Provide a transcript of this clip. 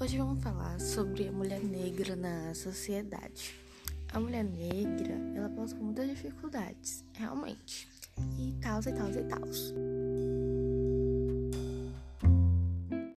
Hoje vamos falar sobre a mulher negra na sociedade. A mulher negra, ela passa por muitas dificuldades, realmente. E tal, e tal, e tal.